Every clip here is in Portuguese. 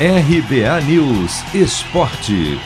RBA News Esporte.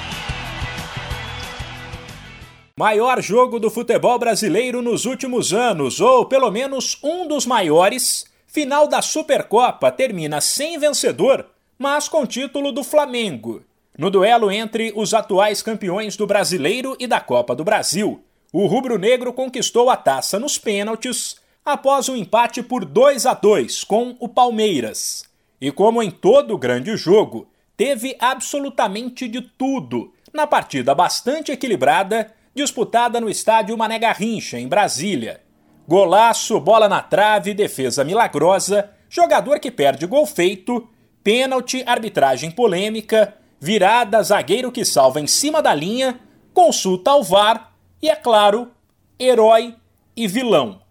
Maior jogo do futebol brasileiro nos últimos anos, ou pelo menos um dos maiores, final da Supercopa termina sem vencedor, mas com título do Flamengo. No duelo entre os atuais campeões do Brasileiro e da Copa do Brasil, o rubro-negro conquistou a taça nos pênaltis após um empate por 2 a 2 com o Palmeiras. E como em todo grande jogo, teve absolutamente de tudo na partida bastante equilibrada disputada no estádio Mané Garrincha, em Brasília. Golaço, bola na trave, defesa milagrosa, jogador que perde gol feito, pênalti, arbitragem polêmica, virada, zagueiro que salva em cima da linha, consulta ao VAR e, é claro, herói e vilão.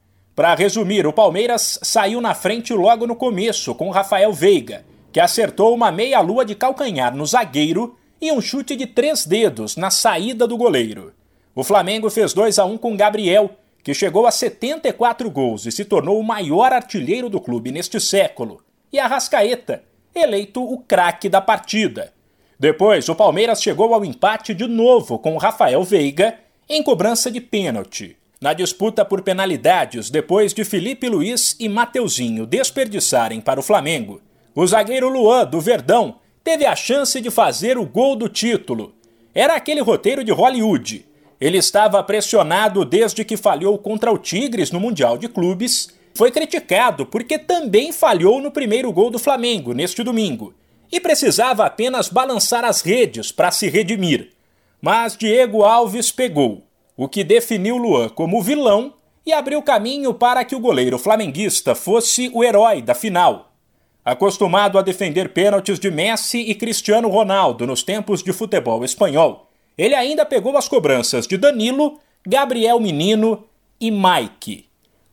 Para resumir, o Palmeiras saiu na frente logo no começo com Rafael Veiga, que acertou uma meia-lua de calcanhar no zagueiro e um chute de três dedos na saída do goleiro. O Flamengo fez 2 a 1 com Gabriel, que chegou a 74 gols e se tornou o maior artilheiro do clube neste século, e Arrascaeta, eleito o craque da partida. Depois, o Palmeiras chegou ao empate de novo com Rafael Veiga em cobrança de pênalti. Na disputa por penalidades, depois de Felipe Luiz e Mateuzinho desperdiçarem para o Flamengo, o zagueiro Luan, do Verdão, teve a chance de fazer o gol do título. Era aquele roteiro de Hollywood ele estava pressionado desde que falhou contra o Tigres no Mundial de Clubes. Foi criticado porque também falhou no primeiro gol do Flamengo neste domingo e precisava apenas balançar as redes para se redimir. Mas Diego Alves pegou, o que definiu Luan como vilão e abriu caminho para que o goleiro flamenguista fosse o herói da final. Acostumado a defender pênaltis de Messi e Cristiano Ronaldo nos tempos de futebol espanhol, ele ainda pegou as cobranças de Danilo, Gabriel Menino e Mike.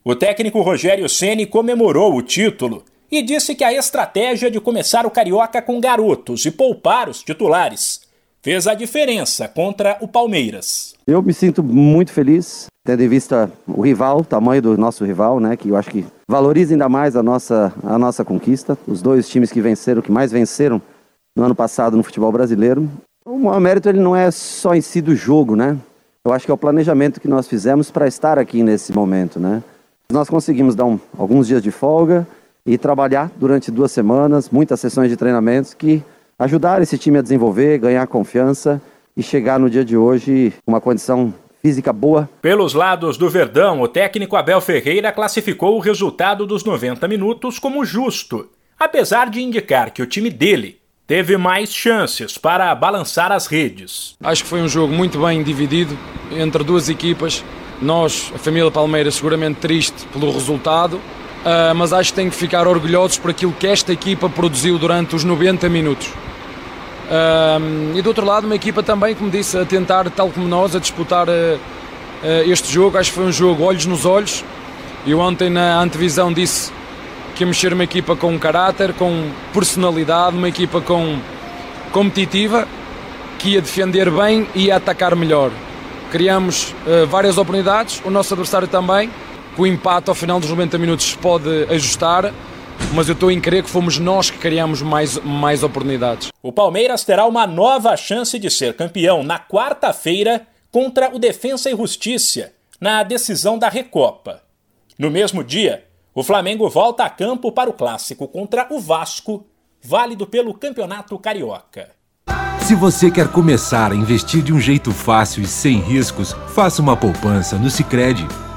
O técnico Rogério Ceni comemorou o título e disse que a estratégia de começar o Carioca com garotos e poupar os titulares fez a diferença contra o Palmeiras. Eu me sinto muito feliz, tendo em vista o rival, o tamanho do nosso rival, né, que eu acho que valoriza ainda mais a nossa, a nossa conquista. Os dois times que venceram, que mais venceram no ano passado no futebol brasileiro. O mérito ele não é só em si do jogo, né? Eu acho que é o planejamento que nós fizemos para estar aqui nesse momento, né? Nós conseguimos dar um, alguns dias de folga e trabalhar durante duas semanas, muitas sessões de treinamentos que ajudaram esse time a desenvolver, ganhar confiança e chegar no dia de hoje com uma condição física boa. Pelos lados do Verdão, o técnico Abel Ferreira classificou o resultado dos 90 minutos como justo, apesar de indicar que o time dele teve mais chances para balançar as redes. Acho que foi um jogo muito bem dividido entre duas equipas. Nós, a família Palmeiras, seguramente triste pelo resultado, uh, mas acho que tem que ficar orgulhosos por aquilo que esta equipa produziu durante os 90 minutos. E do outro lado, uma equipa também, como disse, a tentar, tal como nós, a disputar uh, este jogo. Acho que foi um jogo olhos nos olhos. Eu ontem na antevisão disse que íamos ser uma equipa com caráter, com personalidade, uma equipa com competitiva, que ia defender bem e ia atacar melhor. Criamos uh, várias oportunidades, o nosso adversário também. O empate ao final dos 90 minutos pode ajustar, mas eu estou em crer que fomos nós que criamos mais, mais oportunidades. O Palmeiras terá uma nova chance de ser campeão na quarta-feira contra o Defensa e Justiça, na decisão da Recopa. No mesmo dia, o Flamengo volta a campo para o clássico contra o Vasco, válido pelo Campeonato Carioca. Se você quer começar a investir de um jeito fácil e sem riscos, faça uma poupança no Sicredi.